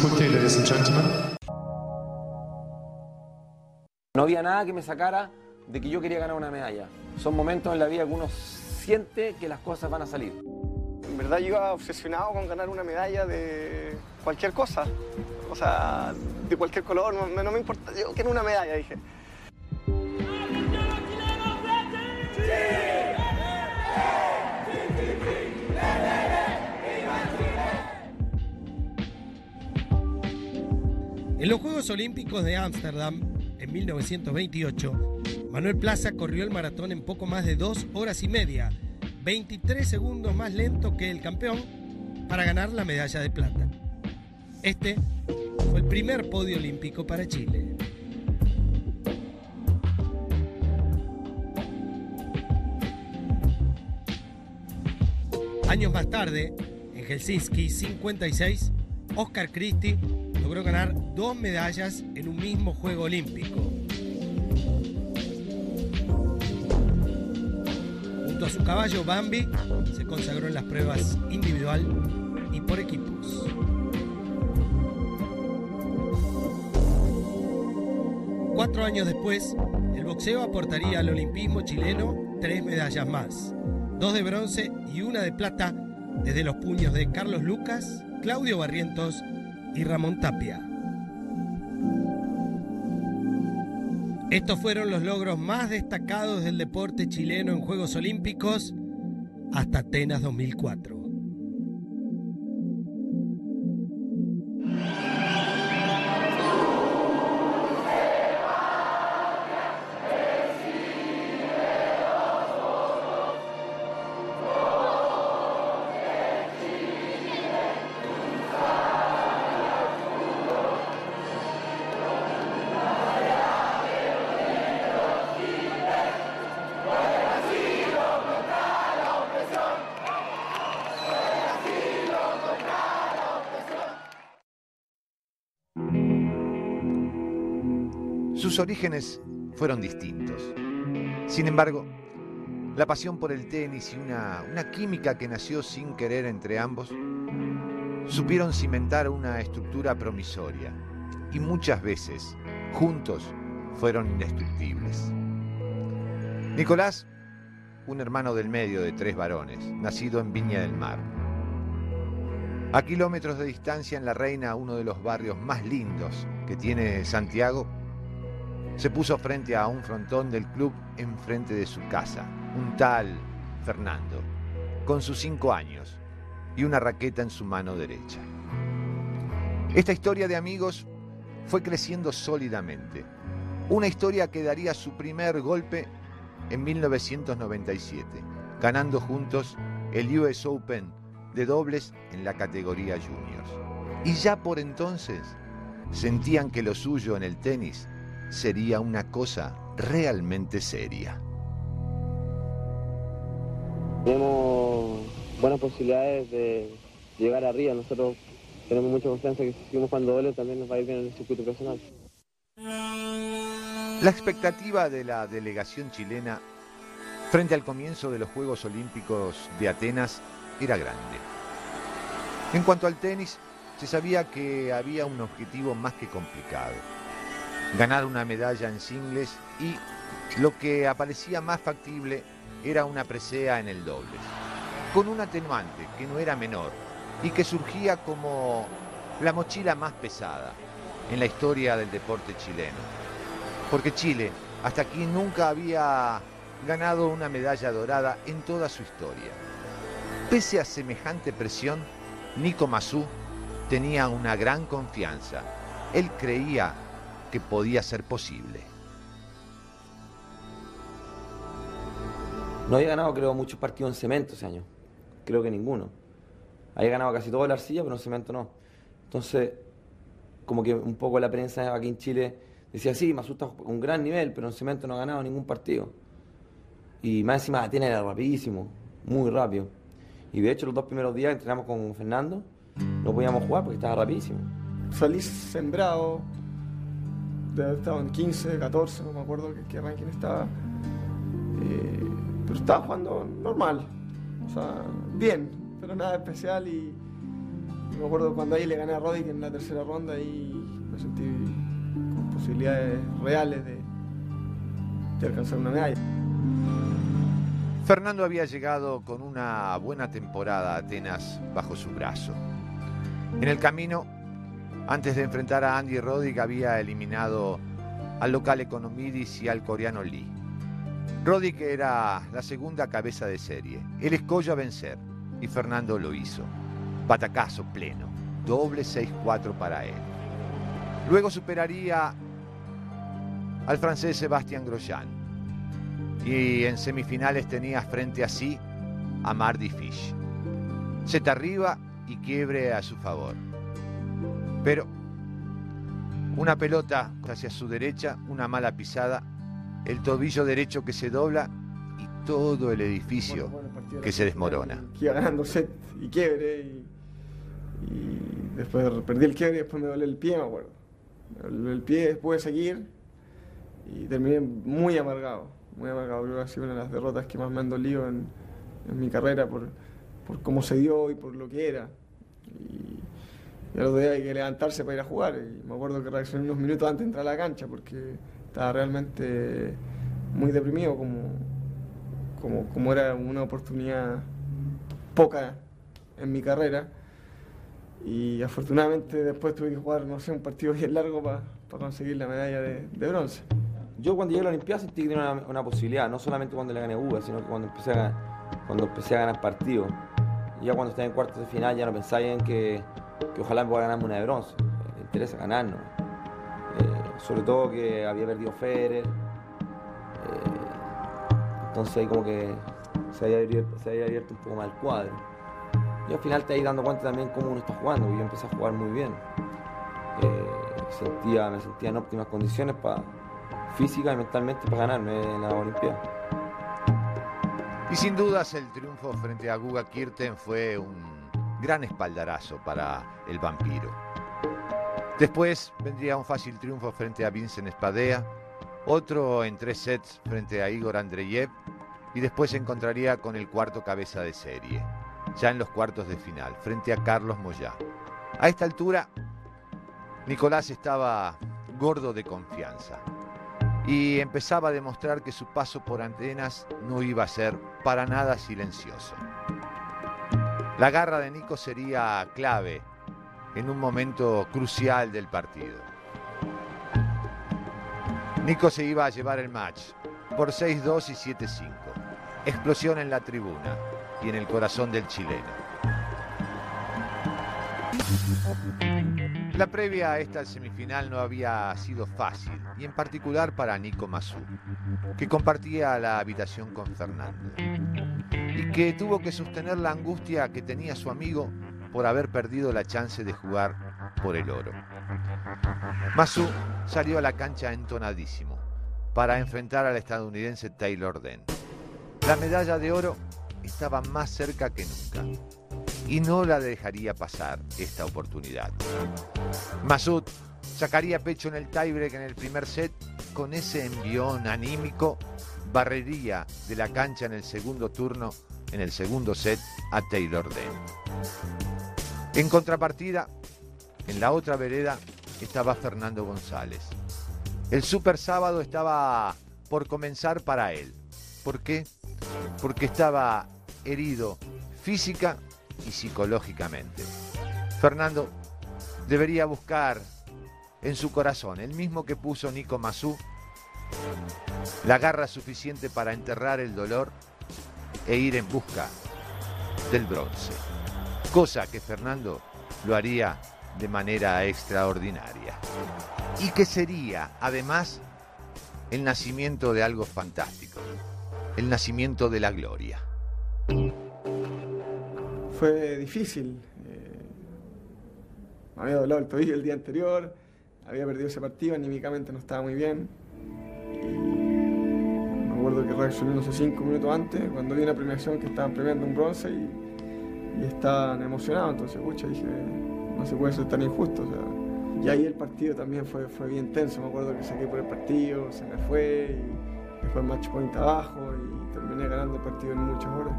quickly, ladies and gentlemen. No había nada que me sacara de que yo quería ganar una medalla. Son momentos en la vida que uno siente que las cosas van a salir. En verdad yo iba obsesionado con ganar una medalla de cualquier cosa. O sea, de cualquier color, no, no me importa. Yo quiero una medalla, dije. En los Juegos Olímpicos de Ámsterdam, en 1928, Manuel Plaza corrió el maratón en poco más de dos horas y media, 23 segundos más lento que el campeón, para ganar la medalla de plata. Este fue el primer podio olímpico para Chile. Años más tarde, en Helsinki 56, Oscar Christie logró ganar dos medallas en un mismo Juego Olímpico. Junto a su caballo Bambi, se consagró en las pruebas individual y por equipos. Cuatro años después, el boxeo aportaría al olimpismo chileno tres medallas más, dos de bronce y una de plata desde los puños de Carlos Lucas, Claudio Barrientos y Ramón Tapia. Estos fueron los logros más destacados del deporte chileno en Juegos Olímpicos hasta Atenas 2004. Orígenes fueron distintos. Sin embargo, la pasión por el tenis y una, una química que nació sin querer entre ambos supieron cimentar una estructura promisoria y muchas veces, juntos, fueron indestructibles. Nicolás, un hermano del medio de tres varones, nacido en Viña del Mar. A kilómetros de distancia en La Reina, uno de los barrios más lindos que tiene Santiago, se puso frente a un frontón del club enfrente de su casa, un tal Fernando, con sus cinco años y una raqueta en su mano derecha. Esta historia de amigos fue creciendo sólidamente. Una historia que daría su primer golpe en 1997, ganando juntos el US Open de dobles en la categoría juniors. Y ya por entonces sentían que lo suyo en el tenis sería una cosa realmente seria. Tenemos buenas posibilidades de llegar arriba. Nosotros tenemos mucha confianza que si seguimos jugando doble también nos va a ir bien en el circuito profesional. La expectativa de la delegación chilena frente al comienzo de los Juegos Olímpicos de Atenas era grande. En cuanto al tenis, se sabía que había un objetivo más que complicado ganar una medalla en singles y lo que aparecía más factible era una presea en el doble, con un atenuante que no era menor y que surgía como la mochila más pesada en la historia del deporte chileno. Porque Chile hasta aquí nunca había ganado una medalla dorada en toda su historia. Pese a semejante presión, Nico Mazú tenía una gran confianza. Él creía que podía ser posible. No había ganado, creo, muchos partidos en cemento ese año. Creo que ninguno. Había ganado casi todo la arcilla, pero en cemento no. Entonces, como que un poco la prensa aquí en Chile decía, sí, me asusta un gran nivel, pero en cemento no ha ganado ningún partido. Y más encima Atenas era rapidísimo, muy rápido. Y de hecho los dos primeros días entrenamos con Fernando, no podíamos jugar porque estaba rapidísimo. Salí sembrado, estaba en 15, 14, no me acuerdo qué, qué ranking estaba. Eh, pero estaba jugando normal, o sea, bien, pero nada especial y Me acuerdo cuando ahí le gané a Roddick en la tercera ronda y me sentí con posibilidades reales de, de alcanzar una medalla. Fernando había llegado con una buena temporada a Atenas bajo su brazo. En el camino, antes de enfrentar a Andy Roddick, había eliminado al local Economidis y al coreano Lee. Roddick era la segunda cabeza de serie, el escollo a vencer, y Fernando lo hizo. Batacazo pleno, doble 6-4 para él. Luego superaría al francés Sebastián Grosjean y en semifinales tenía frente a sí a Marty Fish. Seta arriba y quiebre a su favor. Pero una pelota hacia su derecha, una mala pisada, el tobillo derecho que se dobla y todo el edificio que se desmorona. Iba ganando set y quiebre y, y después perdí el quiebre y después me dolió el pie, me acuerdo. Me el pie, pude seguir y terminé muy amargado muy amargado. Creo que ha sido una de las derrotas que más me han dolido en, en mi carrera por, por, cómo se dio y por lo que era. Y, y al otro día hay que levantarse para ir a jugar. Y me acuerdo que reaccioné unos minutos antes de entrar a la cancha porque estaba realmente muy deprimido, como, como, como era una oportunidad poca en mi carrera. Y afortunadamente después tuve que jugar, no sé, un partido bien largo para conseguir la medalla de, de bronce yo cuando llegué a la Olimpiada sentí que tenía una, una, posibilidad, no solamente cuando le gané UBA, sino que cuando empecé a ganar, cuando empecé a ganar partidos. Ya cuando estaba en cuartos de final ya no pensaba en que, que ojalá me pueda ganarme una de bronce. Me interesa ganarnos. Eh, sobre todo que había perdido Federer. Eh, entonces ahí como que se había, abierto, se había abierto un poco más el cuadro. Y al final te ahí dando cuenta también cómo uno está jugando, y yo empecé a jugar muy bien. Eh, sentía, me sentía en óptimas condiciones para física y mentalmente para ganarme en la Olimpiada. Y sin dudas el triunfo frente a Guga Kirten fue un gran espaldarazo para el vampiro. Después vendría un fácil triunfo frente a Vincent Spadea, otro en tres sets frente a Igor Andreyev y después se encontraría con el cuarto cabeza de serie, ya en los cuartos de final, frente a Carlos Moyá. A esta altura, Nicolás estaba gordo de confianza y empezaba a demostrar que su paso por antenas no iba a ser para nada silencioso. La garra de Nico sería clave en un momento crucial del partido. Nico se iba a llevar el match por 6-2 y 7-5. Explosión en la tribuna y en el corazón del chileno. La previa a esta semifinal no había sido fácil, y en particular para Nico Mazú, que compartía la habitación con Fernando, y que tuvo que sostener la angustia que tenía su amigo por haber perdido la chance de jugar por el oro. Mazú salió a la cancha entonadísimo para enfrentar al estadounidense Taylor Den. La medalla de oro estaba más cerca que nunca y no la dejaría pasar esta oportunidad. Masud sacaría pecho en el tiebreak en el primer set con ese envión anímico, barrería de la cancha en el segundo turno, en el segundo set a Taylor Den. En contrapartida, en la otra vereda estaba Fernando González. El super sábado estaba por comenzar para él. ¿Por qué? Porque estaba herido física y psicológicamente. Fernando debería buscar en su corazón, el mismo que puso Nico Mazú, la garra suficiente para enterrar el dolor e ir en busca del bronce. Cosa que Fernando lo haría de manera extraordinaria. Y que sería, además, el nacimiento de algo fantástico, el nacimiento de la gloria fue difícil. Eh, me había doblado el tobillo el día anterior, había perdido ese partido, anímicamente no estaba muy bien. Acuerdo que reaccioné no sé cinco minutos antes, cuando vi la premiación que estaban premiando un bronce y, estaban emocionados. Entonces, escucha, dije, no se puede ser tan injusto. O y ahí el partido también fue, fue bien tenso. Me acuerdo que saqué por el partido, se me fue, y después match point abajo y terminé ganando el partido en muchas horas.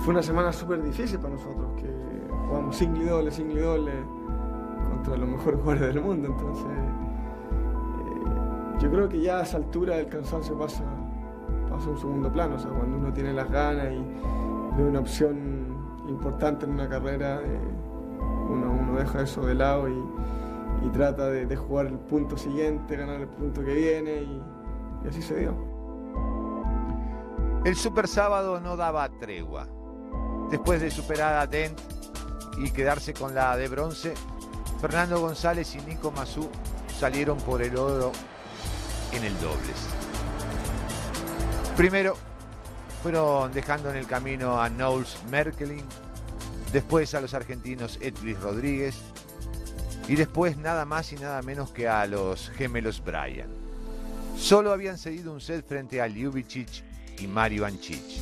fue una semana súper difícil para nosotros, que jugamos single doble, single doble contra los mejores jugadores del mundo. Entonces, eh, yo creo que ya a esa altura el cansancio pasa, pasa a un segundo plano. O sea, cuando uno tiene las ganas y ve una opción importante en una carrera, eh, uno, uno, deja eso de lado y, trata de, de, jugar el punto siguiente, ganar el punto que viene y, y así se dio. El Super Sábado no daba tregua. Después de superar a Dent y quedarse con la de bronce, Fernando González y Nico Mazú salieron por el oro en el dobles. Primero fueron dejando en el camino a Knowles Merkelin, después a los argentinos Etlis Rodríguez y después nada más y nada menos que a los gemelos Bryan. Solo habían cedido un set frente a Ljubicic y Mario Anchich.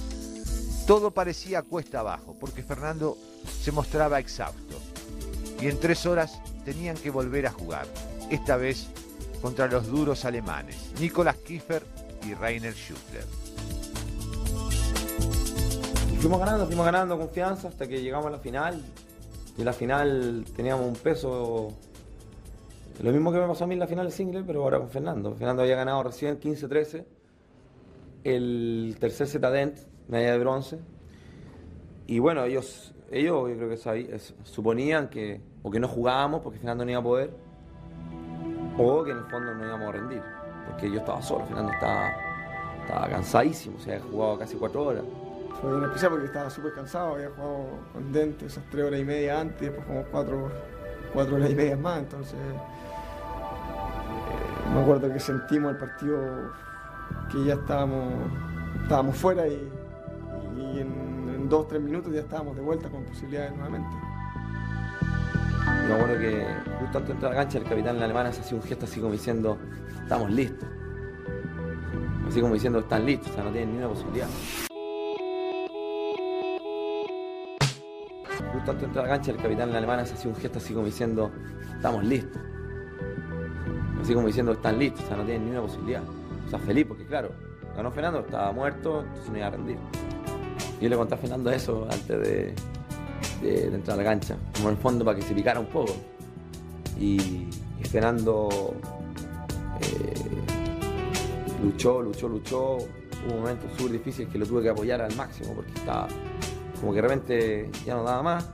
Todo parecía cuesta abajo porque Fernando se mostraba exhausto y en tres horas tenían que volver a jugar, esta vez contra los duros alemanes, Nicolas Kiefer y Rainer Schuttler. Fuimos ganando, fuimos ganando confianza hasta que llegamos a la final. Y en la final teníamos un peso. Lo mismo que me pasó a mí en la final de single, pero ahora con Fernando. Fernando había ganado recién 15-13. El tercer Zetadent, medalla de bronce. Y bueno, ellos, ellos creo que sabían, suponían que o que no jugábamos porque Fernando no iba a poder, o que en el fondo no íbamos a rendir. Porque yo estaba solo, Fernando estaba, estaba cansadísimo, o sea, jugado casi cuatro horas fue una especial porque estaba súper cansado, había jugado con Dente esas tres horas y media antes, y después como cuatro, cuatro horas y media más, entonces eh, me acuerdo que sentimos el partido que ya estábamos, estábamos fuera y, en, en, dos, tres minutos ya estábamos de vuelta con posibilidades nuevamente. Me acuerdo que justo antes de entrar a la cancha el capitán alemán se hacía un gesto así como diciendo, estamos listos. Así como diciendo, están listos, o sea, no tienen ni una posibilidad. Justo antes de entrar a la cancha, el capitán alemán se hacía un gesto así como diciendo, estamos listos. Así como diciendo, están listos, o sea, no tienen ni una posibilidad. O sea, feliz, porque claro, ganó Fernando, estaba muerto, entonces no iba a rendir. Yo le conté a Fernando eso antes de, de, de entrar a la cancha, como en el fondo para que se picara un poco. Y, y Fernando eh, luchó, luchó, luchó. Hubo momentos súper difíciles que lo tuve que apoyar al máximo porque estaba como que de repente ya no daba más,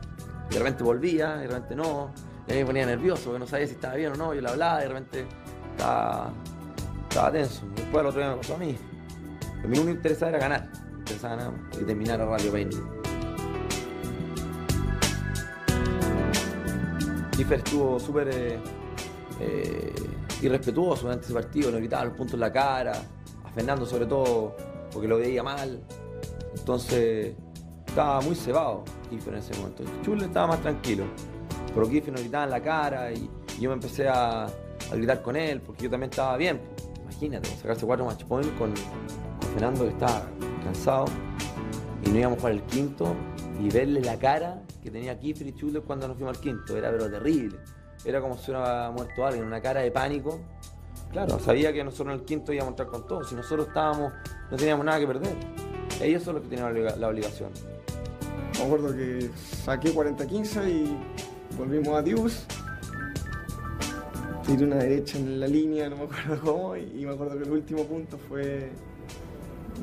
y de repente volvía, y de repente no, y a mí me ponía nervioso, porque no sabía si estaba bien o no, yo le hablaba, y de repente estaba, tenso. Después el otro día me pasó a mí. A mí me interesaba era ganar, ganar y terminar a Radio Paine. Kiefer estuvo súper eh, eh, irrespetuoso durante ese partido, nos gritaba los puntos en la cara, a Fernando sobre todo, porque lo veía mal. Entonces, estaba muy cebado Kiefer en ese momento. Chule estaba más tranquilo. Pero Kiefer nos gritaba en la cara y, yo me empecé a, a, gritar con él porque yo también estaba bien. Imagínate, sacarse cuatro match point con, Fernando que estaba cansado y no íbamos para el quinto y verle la cara que tenía Kiefer y Chule cuando nos fuimos al quinto. Era pero terrible. Era como si hubiera muerto alguien, una cara de pánico. Claro, sabía que nosotros en el quinto íbamos a entrar con todo. Si nosotros estábamos, no teníamos nada que perder. Ellos son los que tenían la obligación. Me acuerdo que saqué 40-15 y volvimos a Dios. Tiré una derecha en la línea, no me acuerdo cómo, y, me acuerdo que el último punto fue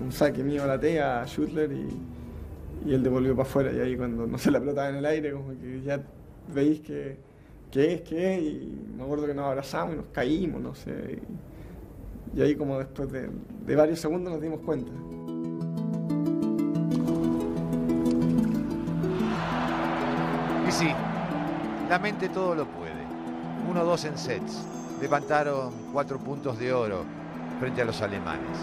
un saque mío a la T a Schutler y, y, él devolvió para afuera. Y ahí cuando no se la pelota en el aire, como que ya veis que, que es, que es, y me acuerdo que nos abrazamos y nos caímos, no sé. Y, y ahí como después de, de varios segundos nos dimos cuenta. Sí, la mente todo lo puede. 1-2 en sets. Levantaron cuatro puntos de oro frente a los alemanes.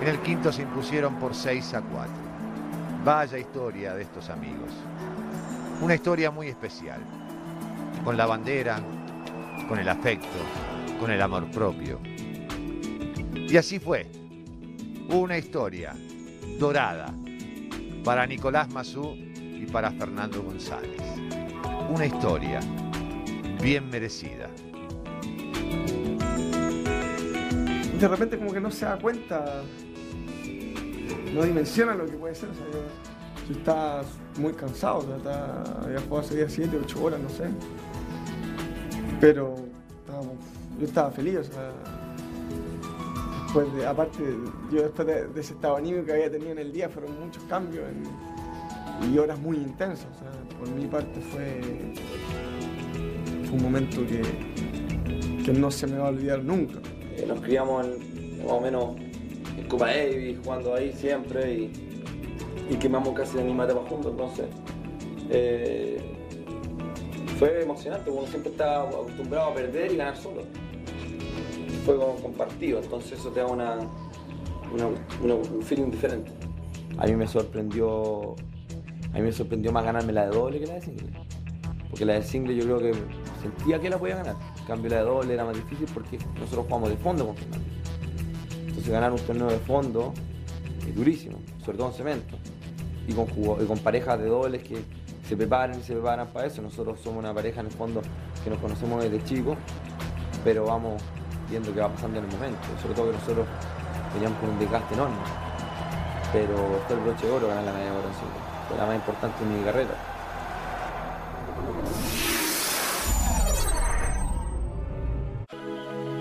En el quinto se impusieron por 6 a 4. Vaya historia de estos amigos. Una historia muy especial. Con la bandera, con el afecto, con el amor propio. Y así fue. Una historia dorada para Nicolás Mazú y para Fernando González. Una historia bien merecida. De repente como que no se da cuenta, no dimensiona lo que puede ser. O sea, yo Yo estaba muy cansado, o sea, estaba- había jugado ese día 7, 8 horas, no sé. Pero estábamos- yo estaba feliz, o sea. De, aparte, yo después de, de ese estado anímico que había tenido en el día, fueron muchos cambios en- y horas muy intensas. O sea, por mi parte fue, fue un momento que, que no se me va a olvidar nunca. Eh, nos criamos en, más o menos en Copa Davis, jugando ahí siempre y, y quemamos casi la misma etapa juntos, entonces eh, fue emocionante, porque uno siempre está acostumbrado a perder y ganar solo. Fue como compartido, entonces eso te da una, una- una- un feeling diferente. A mí me sorprendió, a mí me sorprendió más ganarme la de doble que la de single. Porque la de single yo creo que sentía que la podía ganar. En cambio la de doble era más difícil porque nosotros jugamos de fondo con Fernández. Entonces ganar un torneo de fondo es durísimo, sobre todo en cemento. Y con, parejas de dobles que se preparan y se preparan para eso. Nosotros somos una pareja en el fondo que nos conocemos desde chicos, pero vamos viendo qué va pasando en el momento. Sobre todo que nosotros veníamos con un desgaste enorme. Pero fue el broche de oro ganar la medalla de oro. La más importante de mi carrera.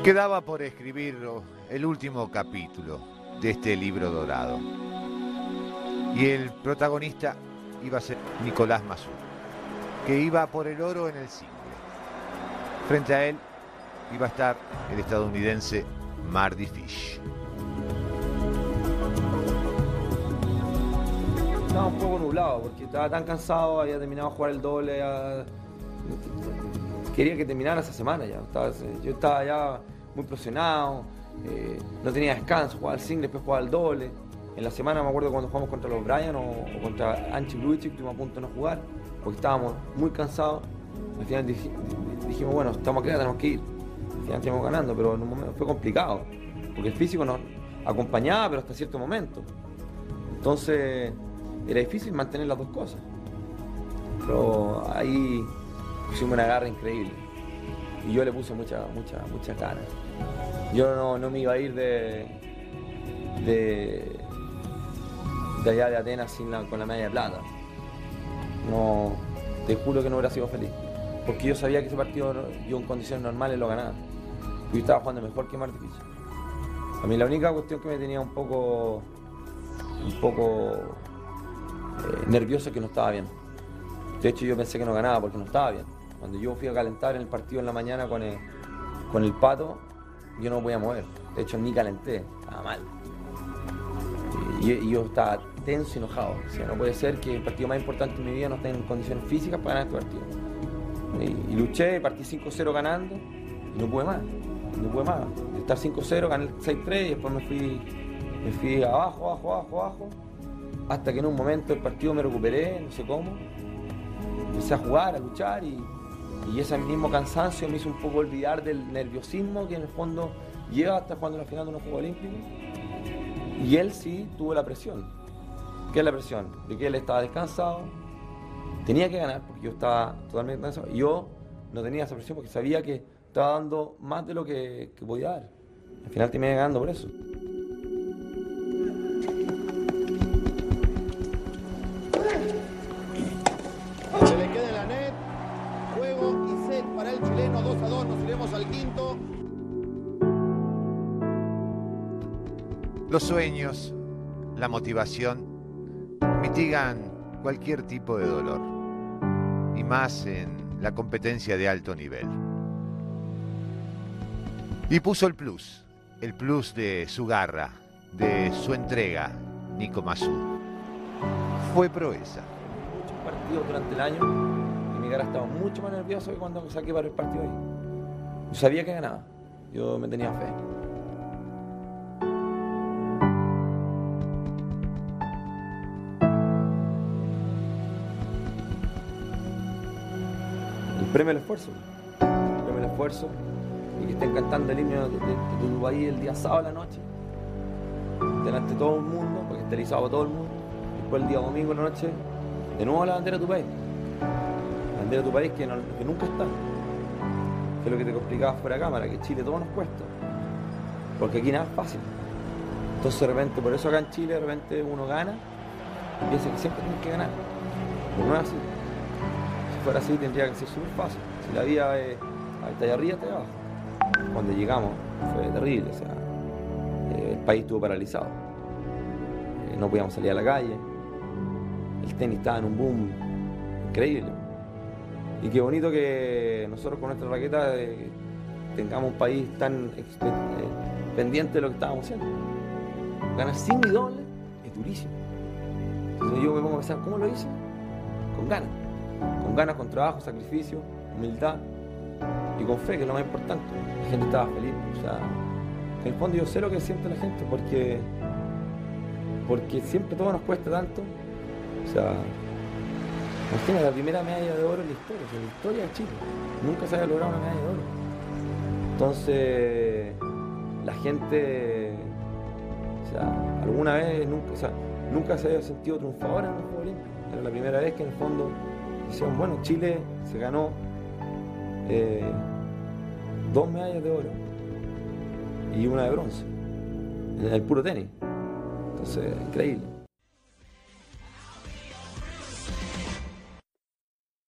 Quedaba por escribir el último capítulo de este libro dorado. Y el protagonista iba a ser Nicolás Mazú, que iba por el oro en el single. Frente a él iba a estar el estadounidense Mardy Fish. Estaba un poco nublado porque estaba tan cansado, había terminado de jugar el doble. Quería que terminara esa semana ya. Yo estaba ya muy presionado, eh, no tenía descanso, jugaba el single, después jugaba el doble. En la semana me acuerdo cuando jugamos contra los Bryan o, contra Anchi Luigi, estuvimos a punto de no jugar porque estábamos muy cansados. Al final dij- dijimos, bueno, estamos acá, tenemos que ir. Al final estamos ganando, pero en un momento fue complicado porque el físico nos acompañaba, pero hasta cierto momento. Entonces era difícil mantener las dos cosas. Pero ahí pusimos una garra increíble. Y yo le puse mucha, mucha, muchas ganas. Yo no, no me iba a ir de, de, de allá de Atenas sin con la medalla de plata. No, te juro que no hubiera sido feliz. Porque yo sabía que ese partido yo en condiciones normales lo ganaba. Yo estaba jugando mejor que Martí. A mí la única cuestión que me tenía un poco un poco nervioso es que no estaba bien. De hecho, yo pensé que no ganaba porque no estaba bien. Cuando yo fui a calentar en el partido en la mañana con el, con el pato, yo no me podía mover. De hecho, ni calenté, estaba mal. Y, yo estaba tenso y enojado. O sea, no puede ser que el partido más importante de mi vida no esté en condiciones físicas para ganar este partido. Y, luché, partí 5-0 ganando y no pude más. No pude más. Estar 5-0, gané el 6-3 y después me fui, me fui abajo, abajo, abajo, abajo. Hasta que en un momento del partido me recuperé, no sé cómo. Empecé a jugar, a luchar y, y ese mismo cansancio me hizo un poco olvidar del nerviosismo que en el fondo lleva hasta cuando la final de unos Juegos Olímpicos. Y él sí tuvo la presión. ¿Qué es la presión? De que él estaba descansado, tenía que ganar porque yo estaba totalmente cansado. Yo no tenía esa presión porque sabía que estaba dando más de lo que, que podía dar. Al final terminé ganando por eso. 2 a 2. Nos iremos al quinto. Los sueños, la motivación, mitigan cualquier tipo de dolor, y más en la competencia de alto nivel. Y puso el plus, el plus de su garra, de su entrega, Nico Mazú. Fue proeza. muchos partidos durante el año cara estaba mucho más nervioso que cuando saqué para el partido ahí. Yo sabía que ganaba, yo me tenía fe. El premio al esfuerzo, el premio al esfuerzo y que estén cantando el himno de, de, tu país el día sábado a la noche, delante de todo el mundo, porque está televisado a todo el mundo. Después el día domingo en la noche, de nuevo la bandera de tu país. Bandera de tu país que, nunca está. Que es lo que te explicaba fuera de cámara, que Chile todo nos cuesta. Porque aquí nada es fácil. Entonces de repente, por eso acá en Chile de repente uno gana y piensa que siempre tienes que ganar. Pero no es así. Si fuera así tendría que ser súper fácil. Si la vida es está allá arriba, está allá abajo. Cuando llegamos fue terrible, o sea, eh, el país estuvo paralizado. Eh, no podíamos salir a la calle. El tenis estaba en un boom increíble. Y qué bonito que nosotros con nuestra raqueta eh, tengamos un país tan eh, pendiente de lo que estábamos haciendo. Ganar sin mi doble es durísimo. Entonces yo me pongo a pensar, ¿cómo lo hice? Con ganas. Con ganas, con trabajo, sacrificio, humildad y con fe, que es lo más importante. La gente estaba feliz. O sea, en el yo sé lo que siente la gente porque, porque siempre todo nos cuesta tanto. O sea, imagina la primera medalla de oro en la historia, en la historia de Chile. Nunca se había logrado una medalla de oro. Entonces, la gente, o sea, alguna vez, nunca, o sea, nunca se había sentido triunfadora en los Juegos Olímpicos. Era la primera vez que en el fondo decían, bueno, Chile se ganó eh, dos medallas de oro y una de bronce en el puro tenis. Entonces, increíble.